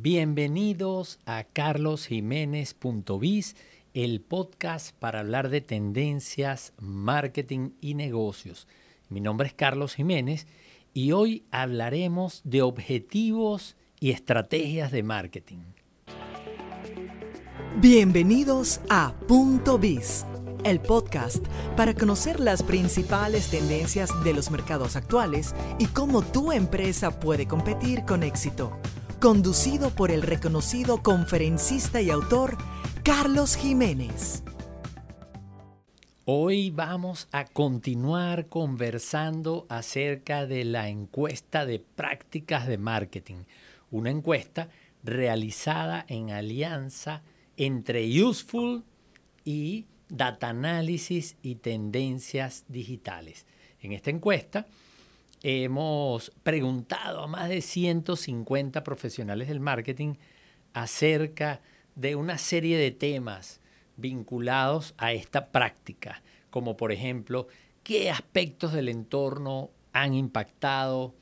Bienvenidos a carlosjiménez.biz, el podcast para hablar de tendencias, marketing y negocios. Mi nombre es Carlos Jiménez y hoy hablaremos de objetivos y estrategias de marketing. Bienvenidos a Punto Biz, el podcast para conocer las principales tendencias de los mercados actuales y cómo tu empresa puede competir con éxito conducido por el reconocido conferencista y autor Carlos Jiménez. Hoy vamos a continuar conversando acerca de la encuesta de prácticas de marketing, una encuesta realizada en alianza entre Useful y Data Analysis y Tendencias Digitales. En esta encuesta, hemos preguntado a más de 150 profesionales del marketing acerca de una serie de temas vinculados a esta práctica, como por ejemplo, qué aspectos del entorno han impactado,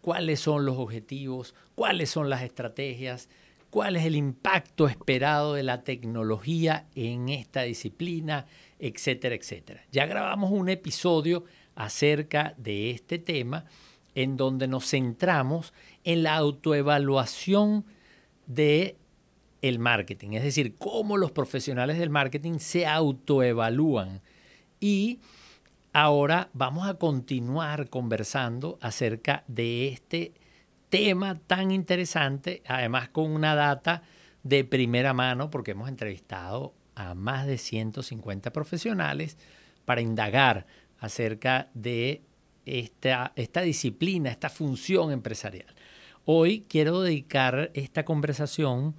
cuáles son los objetivos, cuáles son las estrategias, cuál es el impacto esperado de la tecnología en esta disciplina, etcétera, etcétera. Ya grabamos un episodio acerca de este tema en donde nos centramos en la autoevaluación de el marketing, es decir, cómo los profesionales del marketing se autoevalúan. Y ahora vamos a continuar conversando acerca de este tema tan interesante, además con una data de primera mano, porque hemos entrevistado a más de 150 profesionales para indagar acerca de esta, esta disciplina, esta función empresarial. Hoy quiero dedicar esta conversación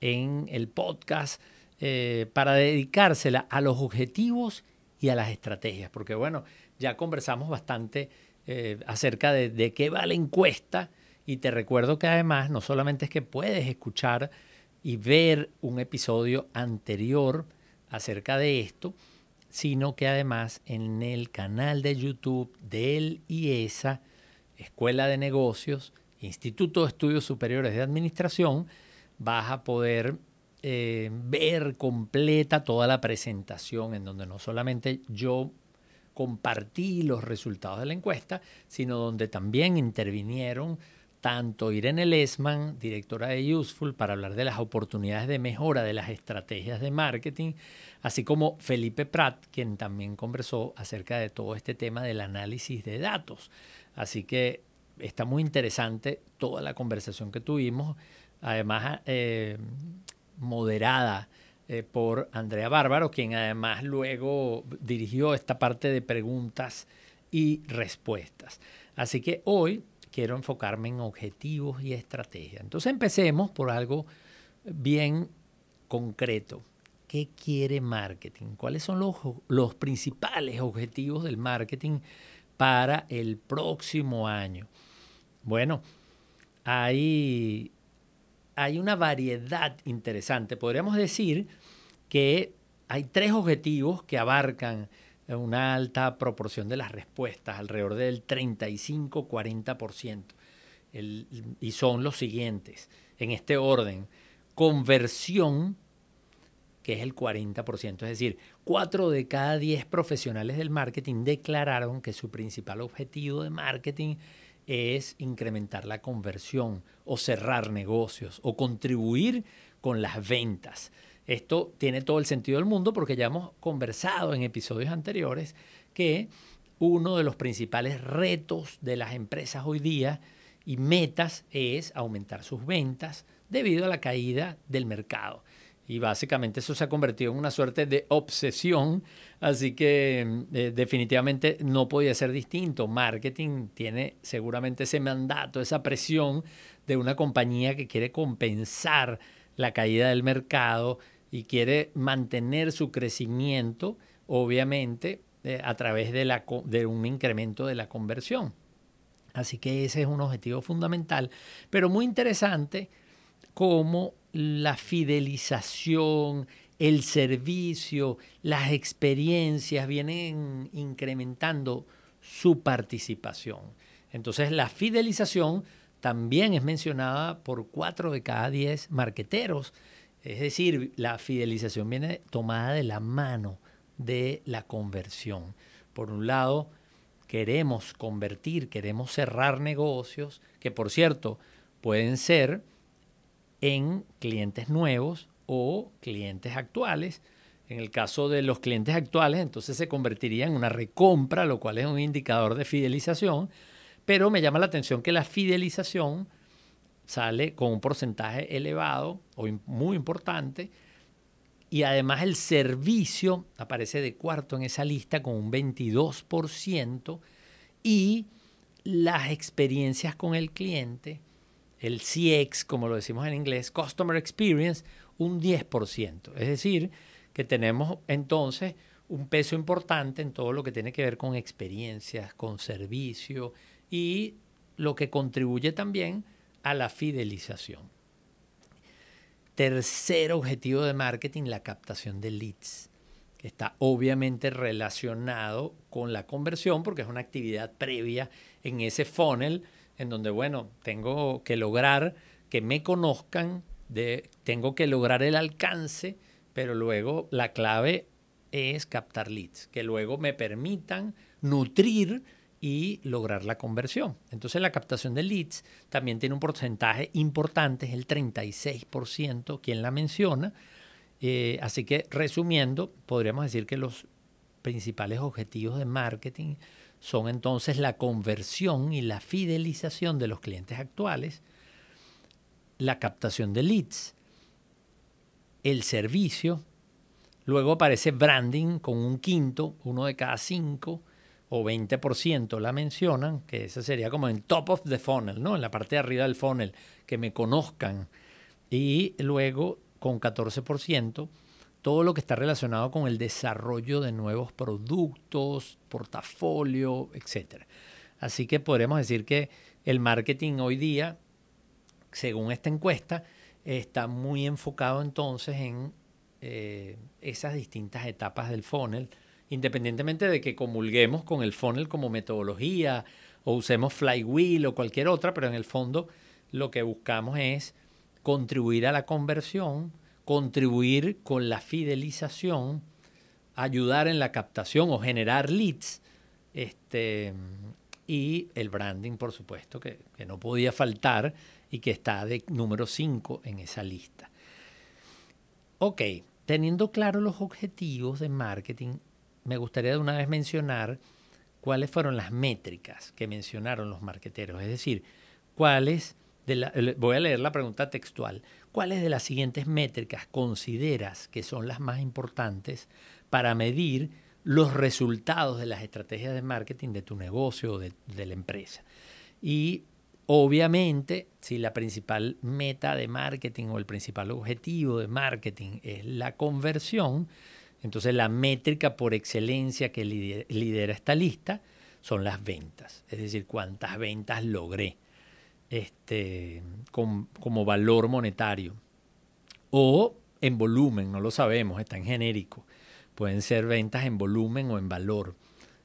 en el podcast eh, para dedicársela a los objetivos y a las estrategias, porque bueno, ya conversamos bastante eh, acerca de, de, qué va la encuesta y te recuerdo que además no solamente es que puedes escuchar y ver un episodio anterior acerca de esto, sino que además en el canal de YouTube del IESA, Escuela de Negocios, Instituto de Estudios Superiores de Administración, vas a poder eh, ver completa toda la presentación en donde no solamente yo compartí los resultados de la encuesta, sino donde también intervinieron tanto Irene Lesman, directora de Useful, para hablar de las oportunidades de mejora de las estrategias de marketing, así como Felipe Prat, quien también conversó acerca de todo este tema del análisis de datos. Así que está muy interesante toda la conversación que tuvimos, además eh, moderada eh, por Andrea Bárbaro, quien además luego dirigió esta parte de preguntas y respuestas. Así que hoy quiero enfocarme en objetivos y estrategias. Entonces empecemos por algo bien concreto. ¿Qué quiere marketing? ¿Cuáles son los, los principales objetivos del marketing para el próximo año? Bueno, hay, hay una variedad interesante. Podríamos decir que hay tres objetivos que abarcan una alta proporción de las respuestas, alrededor del 35-40%. Y son los siguientes, en este orden. Conversión, que es el 40%, es decir, 4 de cada 10 profesionales del marketing declararon que su principal objetivo de marketing es incrementar la conversión o cerrar negocios o contribuir con las ventas. Esto tiene todo el sentido del mundo porque ya hemos conversado en episodios anteriores que uno de los principales retos de las empresas hoy día y metas es aumentar sus ventas debido a la caída del mercado. Y básicamente eso se ha convertido en una suerte de obsesión, así que eh, definitivamente no podía ser distinto. Marketing tiene seguramente ese mandato, esa presión de una compañía que quiere compensar la caída del mercado y quiere mantener su crecimiento, obviamente, eh, a través de, de un incremento de la conversión. Así que ese es un objetivo fundamental, pero muy interesante cómo la fidelización, el servicio, las experiencias vienen incrementando su participación. Entonces la fidelización también es mencionada por 4 de cada 10 marqueteros. Es decir, la fidelización viene tomada de la mano de la conversión. Por un lado, queremos convertir, queremos cerrar negocios, que por cierto pueden ser en clientes nuevos o clientes actuales. En el caso de los clientes actuales, entonces se convertiría en una recompra, lo cual es un indicador de fidelización. Pero me llama la atención que la fidelización sale con un porcentaje elevado o muy importante. Y además el servicio aparece de cuarto en esa lista con un 22%. Y las experiencias con el cliente, el CX, como lo decimos en inglés, Customer Experience, un 10%. Es decir, que tenemos entonces un peso importante en todo lo que tiene que ver con experiencias, con servicio y lo que contribuye también a la fidelización. Tercer objetivo de marketing, la captación de leads, que está obviamente relacionado con la conversión porque es una actividad previa en ese funnel en donde, bueno, tengo que lograr que me conozcan, de, tengo que lograr el alcance, pero luego la clave es captar leads, que luego me permitan nutrir y lograr la conversión. Entonces la captación de leads también tiene un porcentaje importante, es el 36% quien la menciona. Eh, así que resumiendo, podríamos decir que los principales objetivos de marketing son entonces la conversión y la fidelización de los clientes actuales, la captación de leads, el servicio, luego aparece branding con un quinto, uno de cada cinco, o 20% la mencionan, que ese sería como en top of the funnel, ¿no? En la parte de arriba del funnel, que me conozcan. Y luego con 14% todo lo que está relacionado con el desarrollo de nuevos productos, portafolio, etc. Así que podremos decir que el marketing hoy día, según esta encuesta, está muy enfocado entonces en eh, esas distintas etapas del funnel independientemente de que comulguemos con el funnel como metodología o usemos Flywheel o cualquier otra, pero en el fondo lo que buscamos es contribuir a la conversión, contribuir con la fidelización, ayudar en la captación o generar leads, este, y el branding, por supuesto, que, no podía faltar y que está de número 5 en esa lista. Ok, teniendo claro los objetivos de marketing, me gustaría de una vez mencionar cuáles fueron las métricas que mencionaron los marqueteros. Es decir, cuáles, de voy a leer la pregunta textual, ¿cuáles de las siguientes métricas consideras que son las más importantes para medir los resultados de las estrategias de marketing de tu negocio o de, de la empresa? Y obviamente, si la principal meta de marketing o el principal objetivo de marketing es la conversión, entonces la métrica por excelencia que lidera esta lista son las ventas, es decir, cuántas ventas logré este, como valor monetario. O en volumen, no lo sabemos, está en genérico. Pueden ser ventas en volumen o en valor.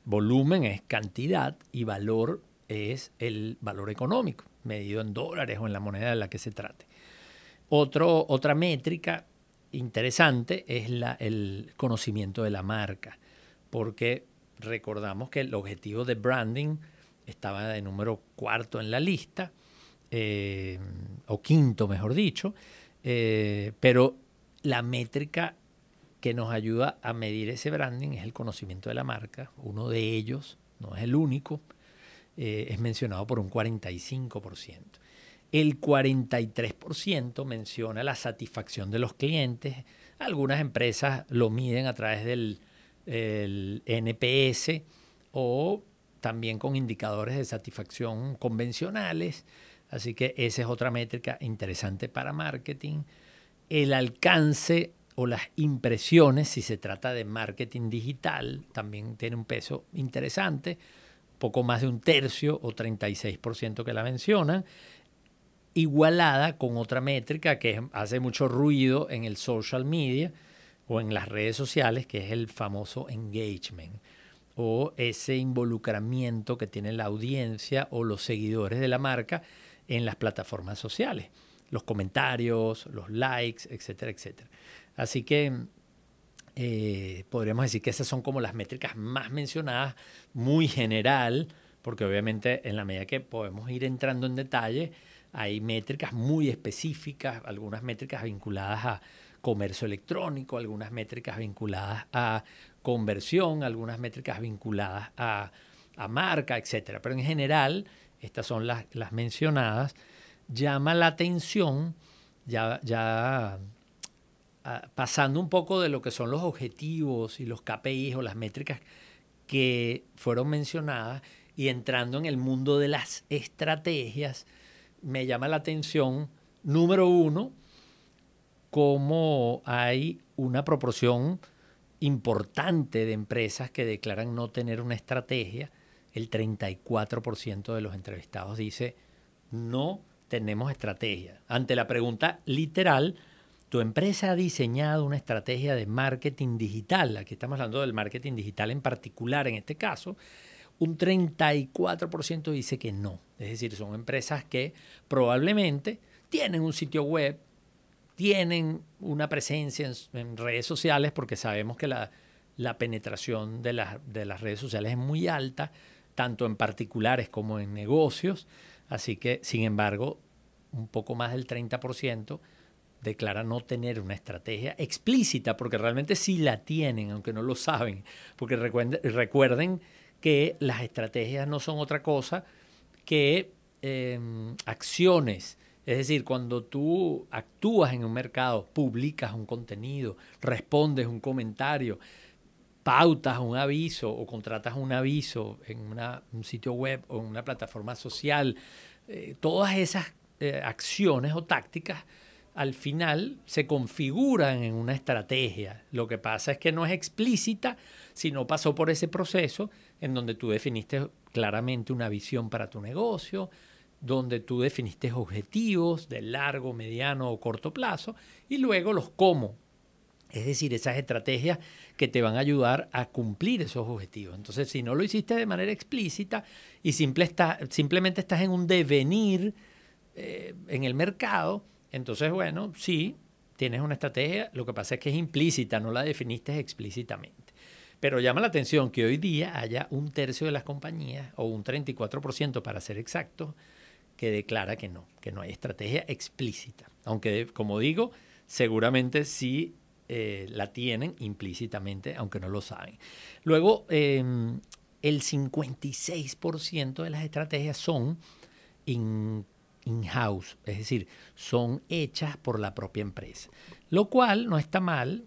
Volumen es cantidad y valor es el valor económico, medido en dólares o en la moneda de la que se trate. Otra métrica interesante es el conocimiento de la marca, porque recordamos que el objetivo de branding estaba de número cuarto en la lista, eh, o quinto mejor dicho, eh, pero la métrica que nos ayuda a medir ese branding es el conocimiento de la marca. Uno de ellos, no es el único, eh, es mencionado por un 45%. El 43% menciona la satisfacción de los clientes. Algunas empresas lo miden a través del NPS o también con indicadores de satisfacción convencionales. Así que esa es otra métrica interesante para marketing. El alcance o las impresiones, si se trata de marketing digital, también tiene un peso interesante, poco más de un tercio o 36% que la mencionan igualada con otra métrica que hace mucho ruido en el social media o en las redes sociales, que es el famoso engagement o ese involucramiento que tiene la audiencia o los seguidores de la marca en las plataformas sociales, los comentarios, los likes, etcétera, etcétera. Así que eh, podríamos decir que esas son como las métricas más mencionadas, muy general, porque obviamente en la medida que podemos ir entrando en detalle, hay métricas muy específicas, algunas métricas vinculadas a comercio electrónico, algunas métricas vinculadas a conversión, algunas métricas vinculadas a, marca, etc. Pero en general, estas son las, mencionadas, llama la atención, ya, ya ah, pasando un poco de lo que son los objetivos y los KPIs o las métricas que fueron mencionadas y entrando en el mundo de las estrategias, me llama la atención, número uno, cómo hay una proporción importante de empresas que declaran no tener una estrategia. El 34% de los entrevistados dice, no tenemos estrategia. Ante la pregunta literal, ¿tu empresa ha diseñado una estrategia de marketing digital? Aquí estamos hablando del marketing digital en particular en este caso un 34% dice que no. Es decir, son empresas que probablemente tienen un sitio web, tienen una presencia en, redes sociales, porque sabemos que la, penetración de, de las redes sociales es muy alta, tanto en particulares como en negocios. Así que, sin embargo, un poco más del 30% declara no tener una estrategia explícita, porque realmente sí la tienen, aunque no lo saben. Porque recuerden que las estrategias no son otra cosa que em, acciones. Es decir, cuando tú actúas en un mercado, publicas un contenido, respondes un comentario, pautas un aviso o contratas un aviso en un sitio web o en una plataforma social, eh, todas esas eh, acciones o tácticas al final se configuran en una estrategia. Lo que pasa es que no es explícita, sino pasó por ese proceso en donde tú definiste claramente una visión para tu negocio, donde tú definiste objetivos de largo, mediano o corto plazo y luego los cómo. Es decir, esas estrategias que te van a ayudar a cumplir esos objetivos. Entonces, si no lo hiciste de manera explícita y simplemente estás en un devenir eh, en el mercado, entonces, bueno, sí, tienes una estrategia, lo que pasa es que es implícita, no la definiste explícitamente. Pero llama la atención que hoy día haya un tercio de las compañías, o un 34% para ser exactos, que declara que no, que no hay estrategia explícita. Aunque, como digo, seguramente sí eh, la tienen implícitamente, aunque no lo saben. Luego, em, el 56% de las estrategias son in-house, es decir, son hechas por la propia empresa. Lo cual no está mal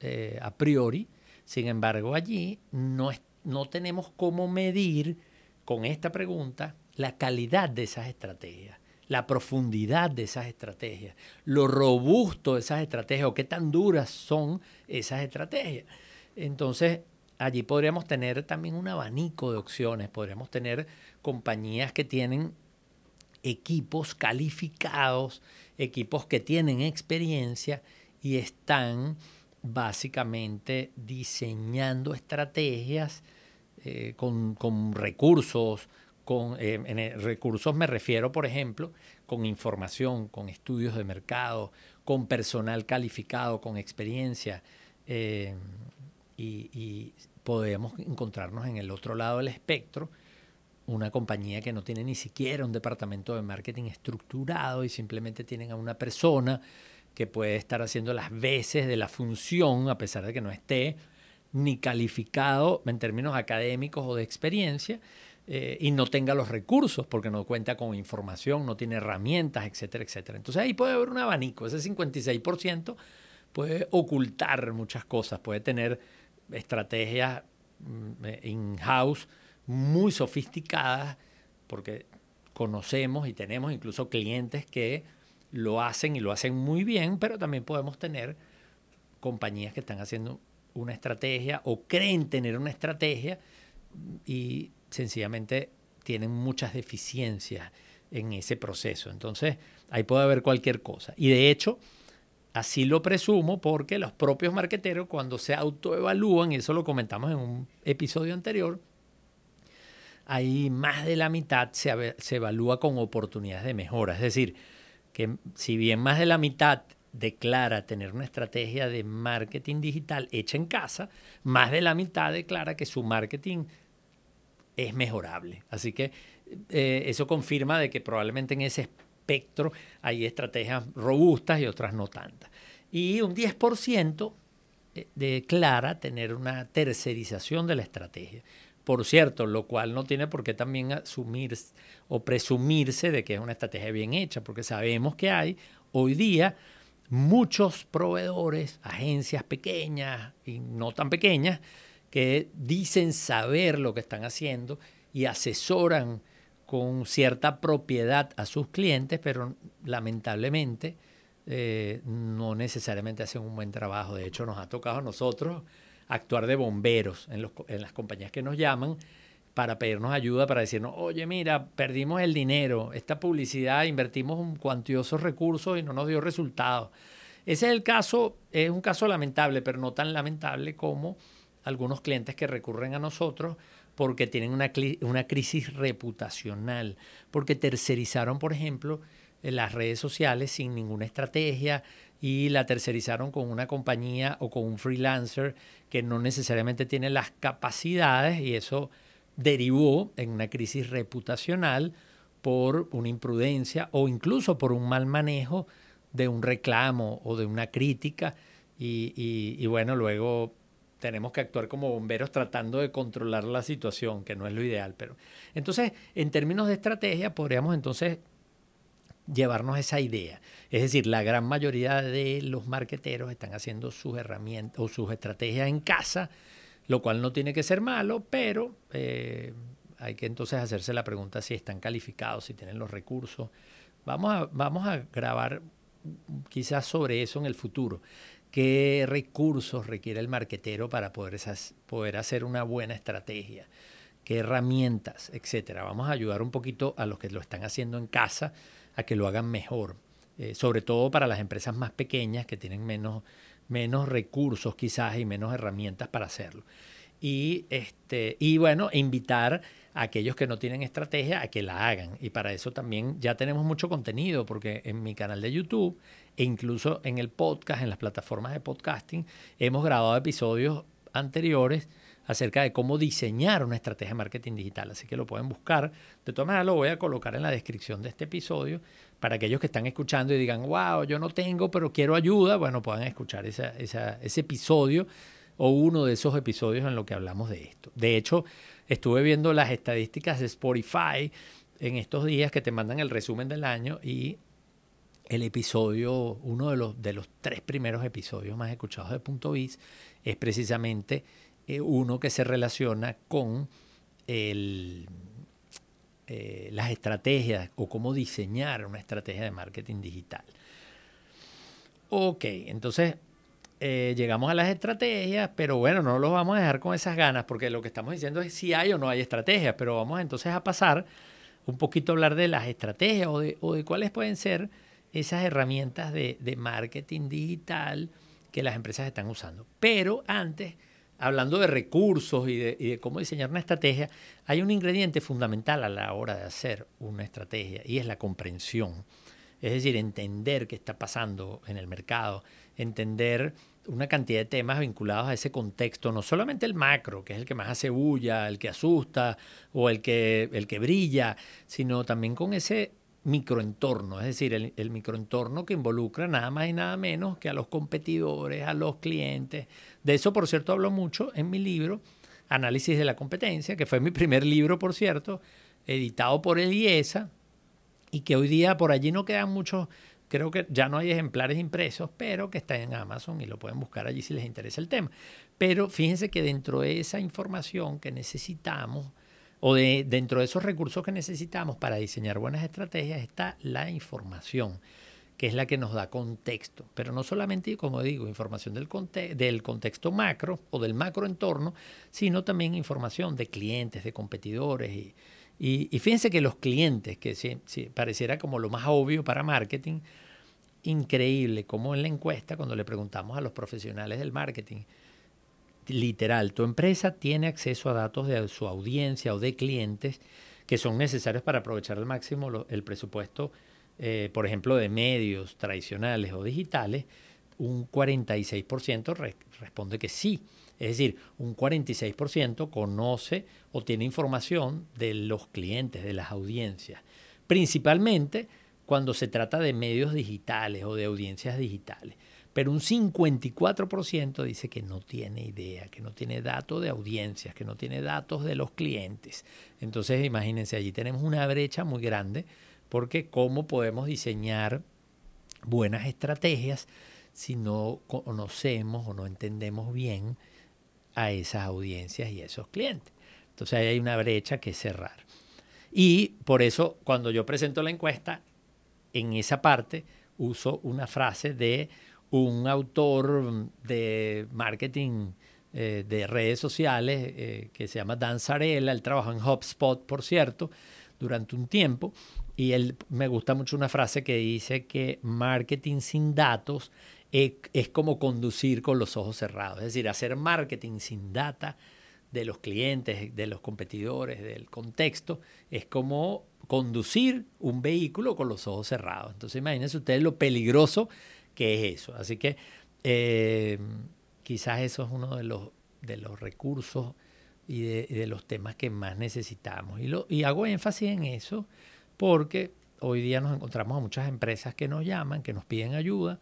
eh, a priori, sin embargo, allí no, no tenemos cómo medir con esta pregunta la calidad de esas estrategias, la profundidad de esas estrategias, lo robusto de esas estrategias o qué tan duras son esas estrategias. Entonces, allí podríamos tener también un abanico de opciones, podríamos tener compañías que tienen equipos calificados, equipos que tienen experiencia y están básicamente diseñando estrategias eh, con, recursos, con eh, recursos me refiero, por ejemplo, con información, con estudios de mercado, con personal calificado, con experiencia, eh, y, podemos encontrarnos en el otro lado del espectro una compañía que no tiene ni siquiera un departamento de marketing estructurado y simplemente tienen a una persona que puede estar haciendo las veces de la función, a pesar de que no esté ni calificado en términos académicos o de experiencia, eh, y no tenga los recursos porque no cuenta con información, no tiene herramientas, etcétera, etcétera. Entonces ahí puede haber un abanico, ese 56% puede ocultar muchas cosas, puede tener estrategias mm, eh, in-house muy sofisticadas, porque conocemos y tenemos incluso clientes que lo hacen y lo hacen muy bien, pero también podemos tener compañías que están haciendo una estrategia o creen tener una estrategia y sencillamente tienen muchas deficiencias en ese proceso. Entonces, ahí puede haber cualquier cosa. Y de hecho, así lo presumo porque los propios marqueteros cuando se autoevalúan, y eso lo comentamos en un episodio anterior, ahí más de la mitad se, se evalúa con oportunidades de mejora. Es decir, que si bien más de la mitad declara tener una estrategia de marketing digital hecha en casa, más de la mitad declara que su marketing es mejorable. Así que eh, eso confirma de que probablemente en ese espectro hay estrategias robustas y otras no tantas. Y un 10% eh, declara tener una tercerización de la estrategia. Por cierto, lo cual no tiene por qué también asumir o presumirse de que es una estrategia bien hecha, porque sabemos que hay hoy día muchos proveedores, agencias pequeñas y no tan pequeñas, que dicen saber lo que están haciendo y asesoran con cierta propiedad a sus clientes, pero lamentablemente eh, no necesariamente hacen un buen trabajo. De hecho, nos ha tocado a nosotros actuar de bomberos en, las compañías que nos llaman para pedirnos ayuda, para decirnos, oye, mira, perdimos el dinero, esta publicidad, invertimos un cuantiosos recursos y no nos dio resultados. Ese es el caso, es un caso lamentable, pero no tan lamentable como algunos clientes que recurren a nosotros porque tienen una, una crisis reputacional, porque tercerizaron, por ejemplo, las redes sociales sin ninguna estrategia, y la tercerizaron con una compañía o con un freelancer que no necesariamente tiene las capacidades y eso derivó en una crisis reputacional por una imprudencia o incluso por un mal manejo de un reclamo o de una crítica y, bueno, luego tenemos que actuar como bomberos tratando de controlar la situación, que no es lo ideal. Pero entonces, en términos de estrategia, podríamos entonces llevarnos esa idea. Es decir, la gran mayoría de los marqueteros están haciendo sus herramientas o sus estrategias en casa, lo cual no tiene que ser malo, pero eh, hay que entonces hacerse la pregunta si están calificados, si tienen los recursos. Vamos a, vamos a grabar quizás sobre eso en el futuro. ¿Qué recursos requiere el marquetero para poder, esas, poder hacer una buena estrategia? ¿Qué herramientas, etcétera? Vamos a ayudar un poquito a los que lo están haciendo en casa a que lo hagan mejor, eh, sobre todo para las empresas más pequeñas que tienen menos, menos recursos quizás y menos herramientas para hacerlo. Y, este, y bueno, invitar a aquellos que no tienen estrategia a que la hagan. Y para eso también ya tenemos mucho contenido, porque en mi canal de YouTube e incluso en el podcast, en las plataformas de podcasting, hemos grabado episodios anteriores acerca de cómo diseñar una estrategia de marketing digital. Así que lo pueden buscar. De todas maneras, lo voy a colocar en la descripción de este episodio para aquellos que están escuchando y digan, wow, yo no tengo, pero quiero ayuda, bueno, puedan escuchar ese episodio o uno de esos episodios en lo que hablamos de esto. De hecho, estuve viendo las estadísticas de Spotify en estos días que te mandan el resumen del año y el episodio, uno de los, de los tres primeros episodios más escuchados de Punto Biz es precisamente eh, uno que se relaciona con eh, las estrategias o cómo diseñar una estrategia de marketing digital. Ok, entonces eh, llegamos a las estrategias, pero bueno, no los vamos a dejar con esas ganas porque lo que estamos diciendo es si hay o no hay estrategias, pero vamos entonces a pasar un poquito a hablar de las estrategias o de, cuáles pueden ser esas herramientas de marketing digital que las empresas están usando. Pero antes hablando de recursos y de, cómo diseñar una estrategia, hay un ingrediente fundamental a la hora de hacer una estrategia y es la comprensión. Es decir, entender qué está pasando en el mercado, entender una cantidad de temas vinculados a ese contexto, no solamente el macro, que es el que más hace bulla, el que asusta o el que, el que brilla, sino también con ese microentorno, es decir, el, microentorno que involucra nada más y nada menos que a los competidores, a los clientes. De eso, por cierto, hablo mucho en mi libro, Análisis de la Competencia, que fue mi primer libro, por cierto, editado por el IESA, y que hoy día por allí no quedan muchos, creo que ya no hay ejemplares impresos, pero que está en Amazon y lo pueden buscar allí si les interesa el tema. Pero fíjense que dentro de esa información que necesitamos, o de, dentro de esos recursos que necesitamos para diseñar buenas estrategias está la información, que es la que nos da contexto. Pero no solamente, como digo, información del, contexto macro o del macro entorno, sino también información de clientes, de competidores. Y, y, fíjense que los clientes, que si, pareciera como lo más obvio para marketing, increíble como en la encuesta, cuando le preguntamos a los profesionales del marketing, literal, tu empresa tiene acceso a datos de su audiencia o de clientes que son necesarios para aprovechar al máximo el presupuesto, eh, por ejemplo, de medios tradicionales o digitales, un 46% responde que sí. Es decir, un 46% conoce o tiene información de los clientes, de las audiencias. Principalmente cuando se trata de medios digitales o de audiencias digitales. Pero un 54% dice que no tiene idea, que no tiene datos de audiencias, que no tiene datos de los clientes. Entonces, imagínense, allí tenemos una brecha muy grande porque cómo podemos diseñar buenas estrategias si no conocemos o no entendemos bien a esas audiencias y a esos clientes. Entonces ahí hay una brecha que cerrar. Y por eso cuando yo presento la encuesta, en esa parte uso una frase de un autor de marketing eh, de redes sociales eh, que se llama Dan Zarella, él trabajó en HubSpot, por cierto, durante un tiempo, y él me gusta mucho una frase que dice que marketing sin datos es, como conducir con los ojos cerrados. Es decir, hacer marketing sin data de los clientes, de los competidores, del contexto, es como conducir un vehículo con los ojos cerrados. Entonces imagínense ustedes lo peligroso que es eso. Así que eh, quizás eso es uno de los, de los recursos y de, los temas que más necesitamos. Y, lo, y hago énfasis en eso porque hoy día nos encontramos a muchas empresas que nos llaman, que nos piden ayuda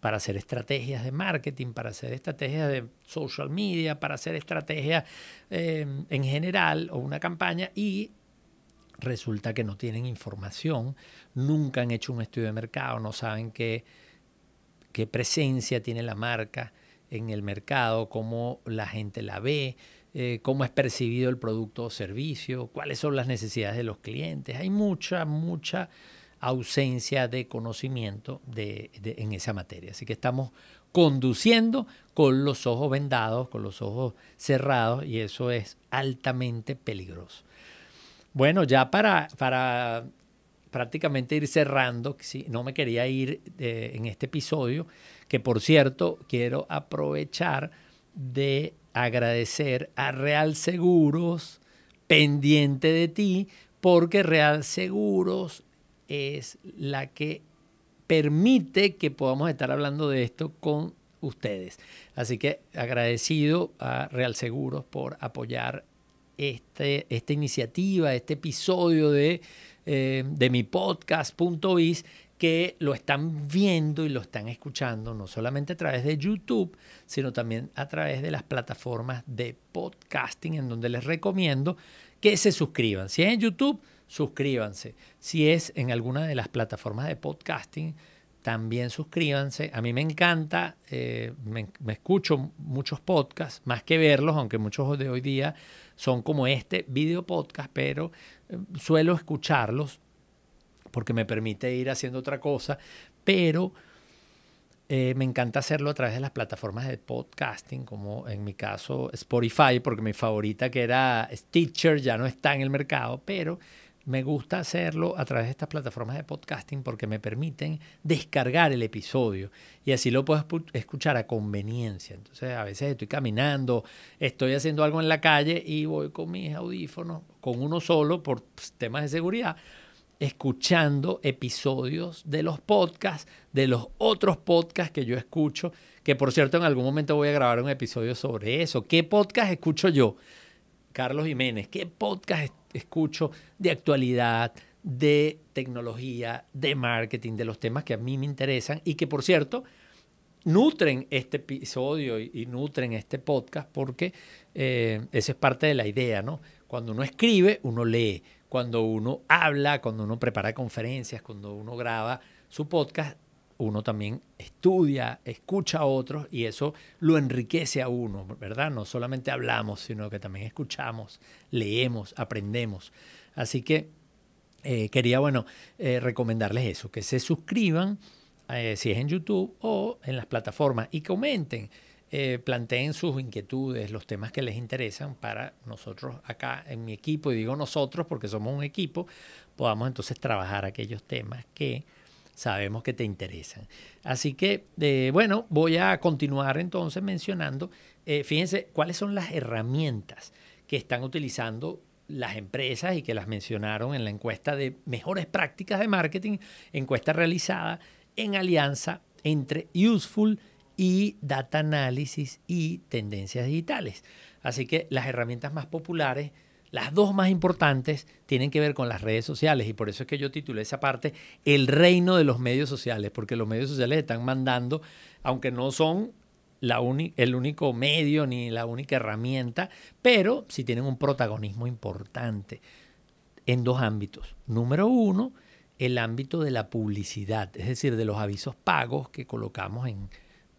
para hacer estrategias de marketing, para hacer estrategias de social media, para hacer estrategias eh, en general o una campaña y resulta que no tienen información, nunca han hecho un estudio de mercado, no saben qué, qué presencia tiene la marca en el mercado, cómo la gente la ve, eh, cómo es percibido el producto o servicio, cuáles son las necesidades de los clientes. Hay mucha, mucha ausencia de conocimiento de, en esa materia. Así que estamos conduciendo con los ojos vendados, con los ojos cerrados, y eso es altamente peligroso. Bueno, ya para, para prácticamente ir cerrando, no me quería ir eh, en este episodio, que por cierto quiero aprovechar de agradecer a Real Seguros, pendiente de ti, porque Real Seguros es la que permite que podamos estar hablando de esto con ustedes. Así que agradecido a Real Seguros por apoyar este, esta iniciativa, este episodio de, eh, de mi podcast.biz que lo están viendo y lo están escuchando no solamente a través de YouTube, sino también a través de las plataformas de podcasting en donde les recomiendo que se suscriban. Si es en YouTube, suscríbanse. Si es en alguna de las plataformas de podcasting, también suscríbanse. A mí me encanta, eh, me, escucho muchos podcasts, más que verlos, aunque muchos de hoy día son como este video podcast, pero eh, suelo escucharlos porque me permite ir haciendo otra cosa, pero eh, me encanta hacerlo a través de las plataformas de podcasting, como en mi caso Spotify, porque mi favorita que era Stitcher ya no está en el mercado, pero me gusta hacerlo a través de estas plataformas de podcasting porque me permiten descargar el episodio y así lo puedo escuchar a conveniencia. Entonces a veces estoy caminando, estoy haciendo algo en la calle y voy con mis audífonos, con uno solo por temas de seguridad, escuchando episodios de los podcasts, de los otros podcasts que yo escucho, que por cierto en algún momento voy a grabar un episodio sobre eso. ¿Qué podcast escucho yo? Carlos Jiménez, ¿qué podcast escucho de actualidad, de tecnología, de marketing, de los temas que a mí me interesan y que, por cierto, nutren este episodio y, nutren este podcast porque eh, esa es parte de la idea, ¿no? Cuando uno escribe, uno lee. Cuando uno habla, cuando uno prepara conferencias, cuando uno graba su podcast, uno también estudia, escucha a otros y eso lo enriquece a uno, ¿verdad? No solamente hablamos, sino que también escuchamos, leemos, aprendemos. Así que eh, quería, bueno, eh, recomendarles eso, que se suscriban, eh, si es en YouTube o en las plataformas, y comenten, planteen sus inquietudes, los temas que les interesan para nosotros acá en mi equipo, y digo nosotros porque somos un equipo, podamos entonces trabajar aquellos temas que sabemos que te interesan. Así que, eh, bueno, voy a continuar entonces mencionando eh, fíjense cuáles son las herramientas que están utilizando las empresas y que las mencionaron en la encuesta de mejores prácticas de marketing, encuesta realizada en alianza entre Useful y Data Analysis y Tendencias Digitales. Así que las herramientas más populares, las dos más importantes, tienen que ver con las redes sociales y por eso es que yo titulé esa parte El reino de los medios sociales, porque los medios sociales están mandando, aunque no son el único medio ni la única herramienta, pero sí tienen un protagonismo importante en dos ámbitos. Número uno, el ámbito de la publicidad, es decir, de los avisos pagos que colocamos en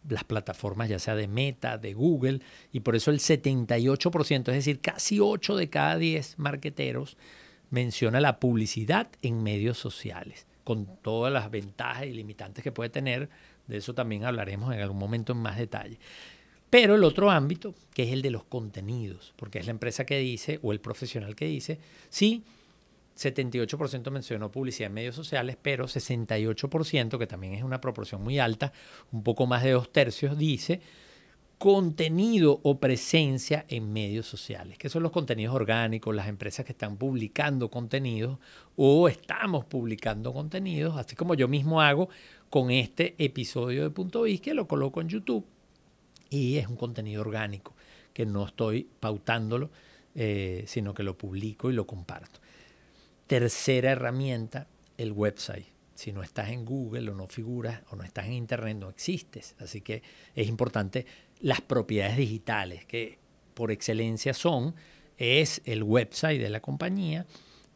las plataformas, ya sea de Meta, de Google, y por eso el 78%, es decir, casi 8 de cada 10 marqueteros menciona la publicidad en medios sociales, con todas las ventajas y limitantes que puede tener de eso también hablaremos en algún momento en más detalle. Pero el otro ámbito, que es el de los contenidos, porque es la empresa que dice, o el profesional que dice, sí, 78% mencionó publicidad en medios sociales, pero 68%, que también es una proporción muy alta, un poco más de dos tercios, dice contenido o presencia en medios sociales, que son los contenidos orgánicos, las empresas que están publicando contenidos o estamos publicando contenidos, así como yo mismo hago con este episodio de Punto Vis que lo coloco en YouTube y es un contenido orgánico que no estoy pautándolo, eh, sino que lo publico y lo comparto. Tercera herramienta, el website. Si no estás en Google o no figuras o no estás en Internet, no existes. Así que es importante las propiedades digitales, que por excelencia son, es el website de la compañía,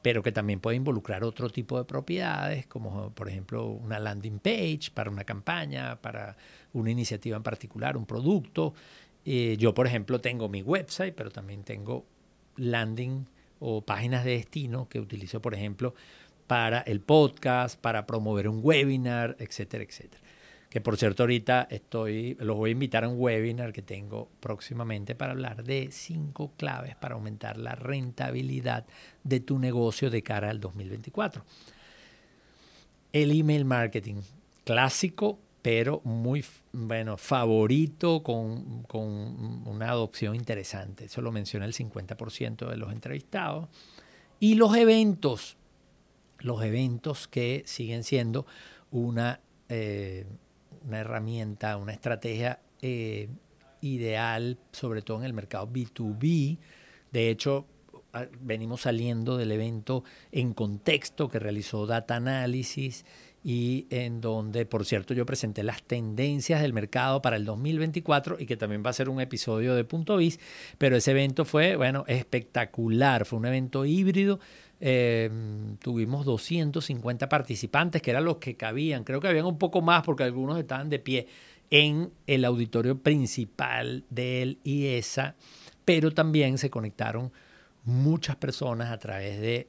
pero que también puede involucrar otro tipo de propiedades, como por ejemplo una landing page para una campaña, para una iniciativa en particular, un producto. Eh, yo, por ejemplo, tengo mi website, pero también tengo landing o páginas de destino que utilizo, por ejemplo, para el podcast, para promover un webinar, etcétera, etcétera que por cierto ahorita estoy, los voy a invitar a un webinar que tengo próximamente para hablar de cinco claves para aumentar la rentabilidad de tu negocio de cara al 2024. El email marketing, clásico, pero muy bueno, favorito con, con una adopción interesante. Eso lo menciona el 50% de los entrevistados. Y los eventos, los eventos que siguen siendo una... Eh, una herramienta, una estrategia eh, ideal, sobre todo en el mercado B2B. De hecho, venimos saliendo del evento en contexto que realizó Data Analysis y en donde, por cierto, yo presenté las tendencias del mercado para el 2024 y que también va a ser un episodio de Punto Biz, pero ese evento fue, bueno, espectacular, fue un evento híbrido Em, tuvimos 250 participantes, que eran los que cabían. Creo que habían un poco más porque algunos estaban de pie en el auditorio principal del IESA, pero también se conectaron muchas personas a través de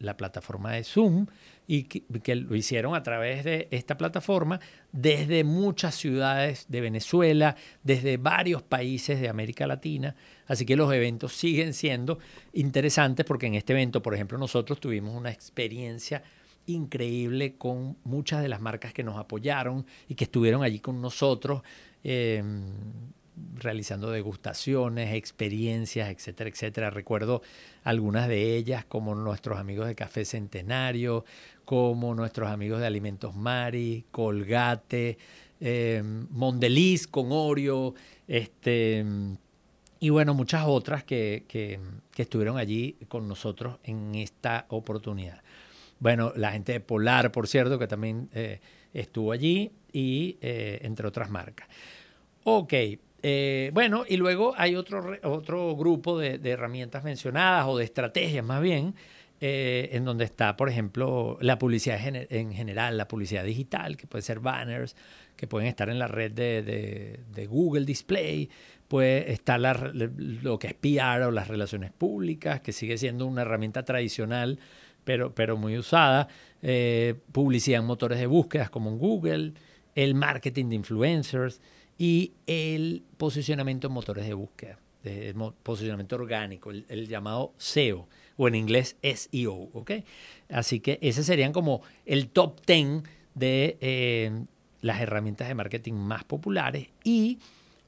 la plataforma de Zoom y que, lo hicieron a través de esta plataforma desde muchas ciudades de Venezuela, desde varios países de América Latina. Así que los eventos siguen siendo interesantes porque en este evento, por ejemplo, nosotros tuvimos una experiencia increíble con muchas de las marcas que nos apoyaron y que estuvieron allí con nosotros. Em, realizando degustaciones, experiencias, etcétera, etcétera. Recuerdo algunas de ellas como nuestros amigos de Café Centenario, como nuestros amigos de Alimentos Mari, Colgate, eh, Mondeliz con Oreo, este, y bueno, muchas otras que, estuvieron allí con nosotros en esta oportunidad. Bueno, la gente de Polar, por cierto, que también eh, estuvo allí, y eh, entre otras marcas. Ok, bueno, y luego hay otro, otro grupo de, de, herramientas mencionadas o de estrategias más bien, eh, en donde está, por ejemplo, la publicidad en general, la publicidad digital, que puede ser banners, que pueden estar en la red de, Google Display, puede estar lo que es PR o las relaciones públicas, que sigue siendo una herramienta tradicional, pero, pero muy usada, eh, publicidad en motores de búsquedas como en Google, el marketing de influencers y el posicionamiento en motores de búsqueda, el posicionamiento orgánico, el llamado SEO o en inglés SEO, ¿ok? Así que ese serían como el top 10 de eh, las herramientas de marketing más populares y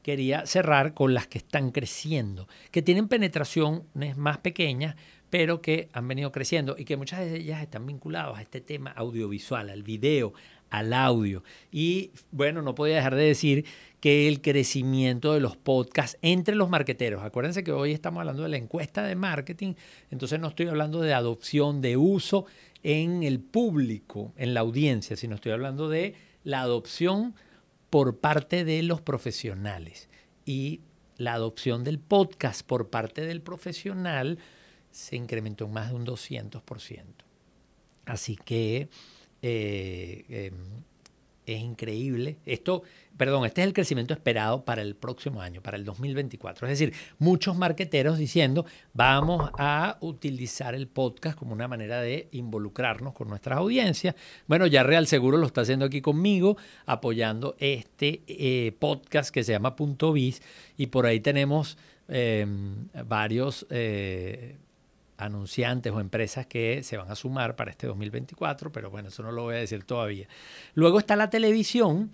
quería cerrar con las que están creciendo, que tienen penetraciones más pequeñas, pero que han venido creciendo y que muchas de ellas están vinculadas a este tema audiovisual, al video, al audio. Y bueno, no podía dejar de decir que el crecimiento de los podcasts entre los marqueteros. Acuérdense que hoy estamos hablando de la encuesta de marketing, entonces no estoy hablando de adopción, de uso en el público, en la audiencia, sino estoy hablando de la adopción por parte de los profesionales. Y la adopción del podcast por parte del profesional se incrementó en más de un 200%. Así que eh, em, es increíble. Esto, perdón, este es el crecimiento esperado para el próximo año, para el 2024. Es decir, muchos marqueteros diciendo, vamos a utilizar el podcast como una manera de involucrarnos con nuestras audiencias. Bueno, ya Real Seguro lo está haciendo aquí conmigo, apoyando este eh, podcast que se llama Punto Biz. Y por ahí tenemos em, varios... Eh, anunciantes o empresas que se van a sumar para este 2024, pero bueno, eso no lo voy a decir todavía. Luego está la televisión,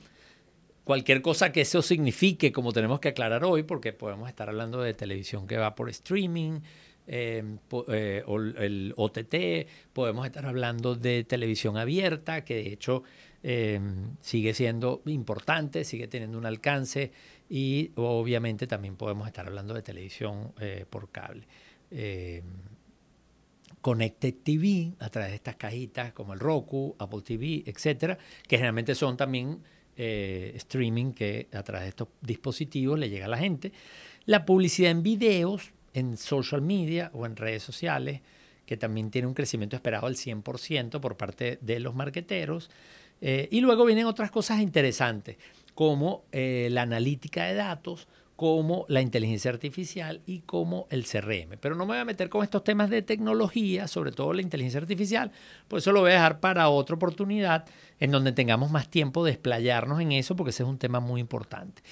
cualquier cosa que eso signifique, como tenemos que aclarar hoy, porque podemos estar hablando de televisión que va por streaming, eh, eh, o el OTT, podemos estar hablando de televisión abierta, que de hecho eh, sigue siendo importante, sigue teniendo un alcance, y obviamente también podemos estar hablando de televisión por cable. Connected TV a través de estas cajitas como el Roku, Apple TV, etcétera, que generalmente son también eh, streaming que a través de estos dispositivos le llega a la gente. La publicidad en videos, en social media o en redes sociales, que también tiene un crecimiento esperado al 100% por parte de los marqueteros. Eh, y luego vienen otras cosas interesantes, como eh, la analítica de datos, como la inteligencia artificial y como el CRM. Pero no me voy a meter con estos temas de tecnología, sobre todo la inteligencia artificial, por eso lo voy a dejar para otra oportunidad en donde tengamos más tiempo de explayarnos en eso, porque ese es un tema muy importante.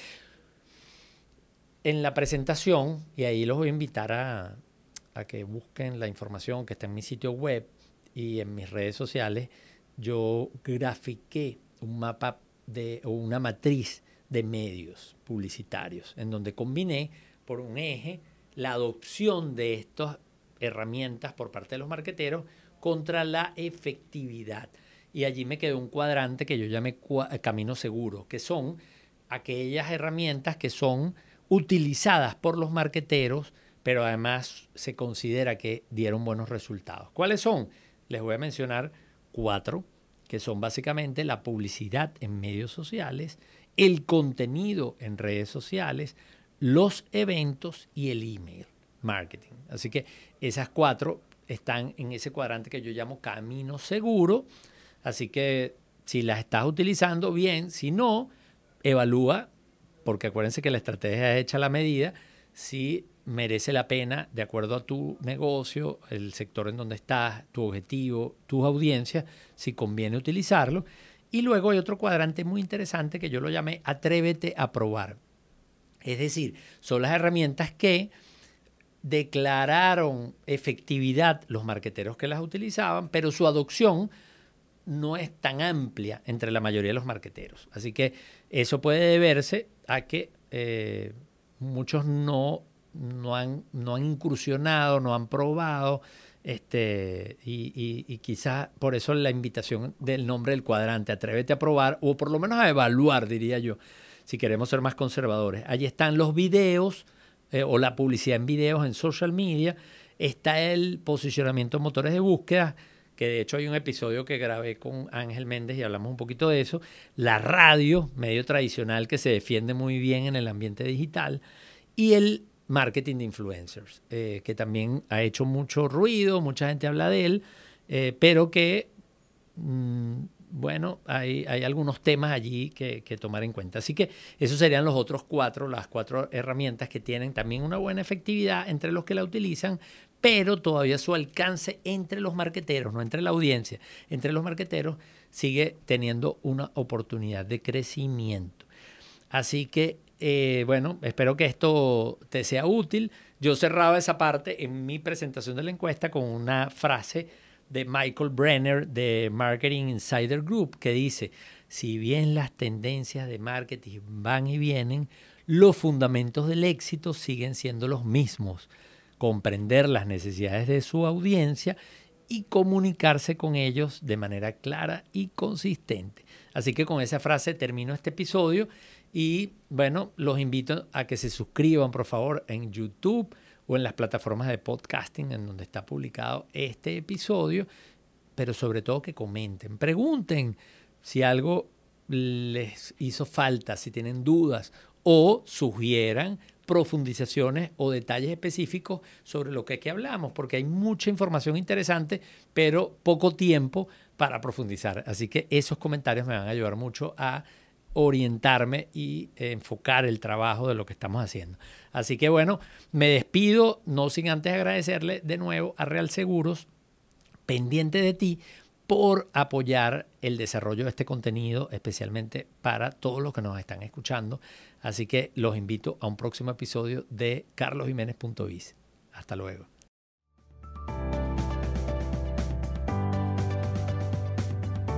En la presentación, y ahí los voy a invitar a, a que busquen la información que está en mi sitio web y en mis redes sociales, yo grafiqué un mapa de, o una matriz de medios publicitarios, en donde combiné por un eje la adopción de estas herramientas por parte de los marqueteros contra la efectividad. Y allí me quedó un cuadrante que yo llamé camino seguro, que son aquellas herramientas que son utilizadas por los marqueteros, pero además se considera que dieron buenos resultados. ¿Cuáles son? Les voy a mencionar cuatro, que son básicamente la publicidad en medios sociales, el contenido en redes sociales, los eventos y el email marketing. Así que esas cuatro están en ese cuadrante que yo llamo camino seguro. Así que si las estás utilizando bien, si no, evalúa, porque acuérdense que la estrategia es hecha a la medida, si merece la pena, de acuerdo a tu negocio, el sector en donde estás, tu objetivo, tus audiencias, si conviene utilizarlo. Y luego hay otro cuadrante muy interesante que yo lo llamé Atrévete a probar. Es decir, son las herramientas que declararon efectividad los marqueteros que las utilizaban, pero su adopción no es tan amplia entre la mayoría de los marqueteros. Así que eso puede deberse a que eh, muchos no, no, han, no han incursionado, no han probado este, y, y, quizás por eso la invitación del nombre del cuadrante, atrévete a probar o por lo menos a evaluar, diría yo, si queremos ser más conservadores. Allí están los videos eh, o la publicidad en videos en social media, está el posicionamiento en motores de búsqueda, que de hecho hay un episodio que grabé con Ángel Méndez y hablamos un poquito de eso, la radio, medio tradicional que se defiende muy bien en el ambiente digital, y el marketing de influencers, eh, que también ha hecho mucho ruido, mucha gente habla de él, eh, pero que, mm, bueno, hay, hay, algunos temas allí que, que, tomar en cuenta. Así que esos serían los otros cuatro, las cuatro herramientas que tienen también una buena efectividad entre los que la utilizan, pero todavía su alcance entre los marqueteros, no entre la audiencia, entre los marqueteros sigue teniendo una oportunidad de crecimiento. Así que eh, bueno, espero que esto te sea útil. Yo cerraba esa parte en mi presentación de la encuesta con una frase de Michael Brenner de Marketing Insider Group que dice, si bien las tendencias de marketing van y vienen, los fundamentos del éxito siguen siendo los mismos. Comprender las necesidades de su audiencia y comunicarse con ellos de manera clara y consistente. Así que con esa frase termino este episodio y bueno, los invito a que se suscriban por favor en YouTube o en las plataformas de podcasting en donde está publicado este episodio, pero sobre todo que comenten, pregunten si algo les hizo falta, si tienen dudas o sugieran profundizaciones o detalles específicos sobre lo que aquí hablamos, porque hay mucha información interesante, pero poco tiempo para profundizar. Así que esos comentarios me van a ayudar mucho a orientarme y enfocar el trabajo de lo que estamos haciendo. Así que bueno, me despido, no sin antes agradecerle de nuevo a Real Seguros, pendiente de ti, por apoyar el desarrollo de este contenido, especialmente para todos los que nos están escuchando. Así que los invito a un próximo episodio de carlosjiménez.biz. Hasta luego.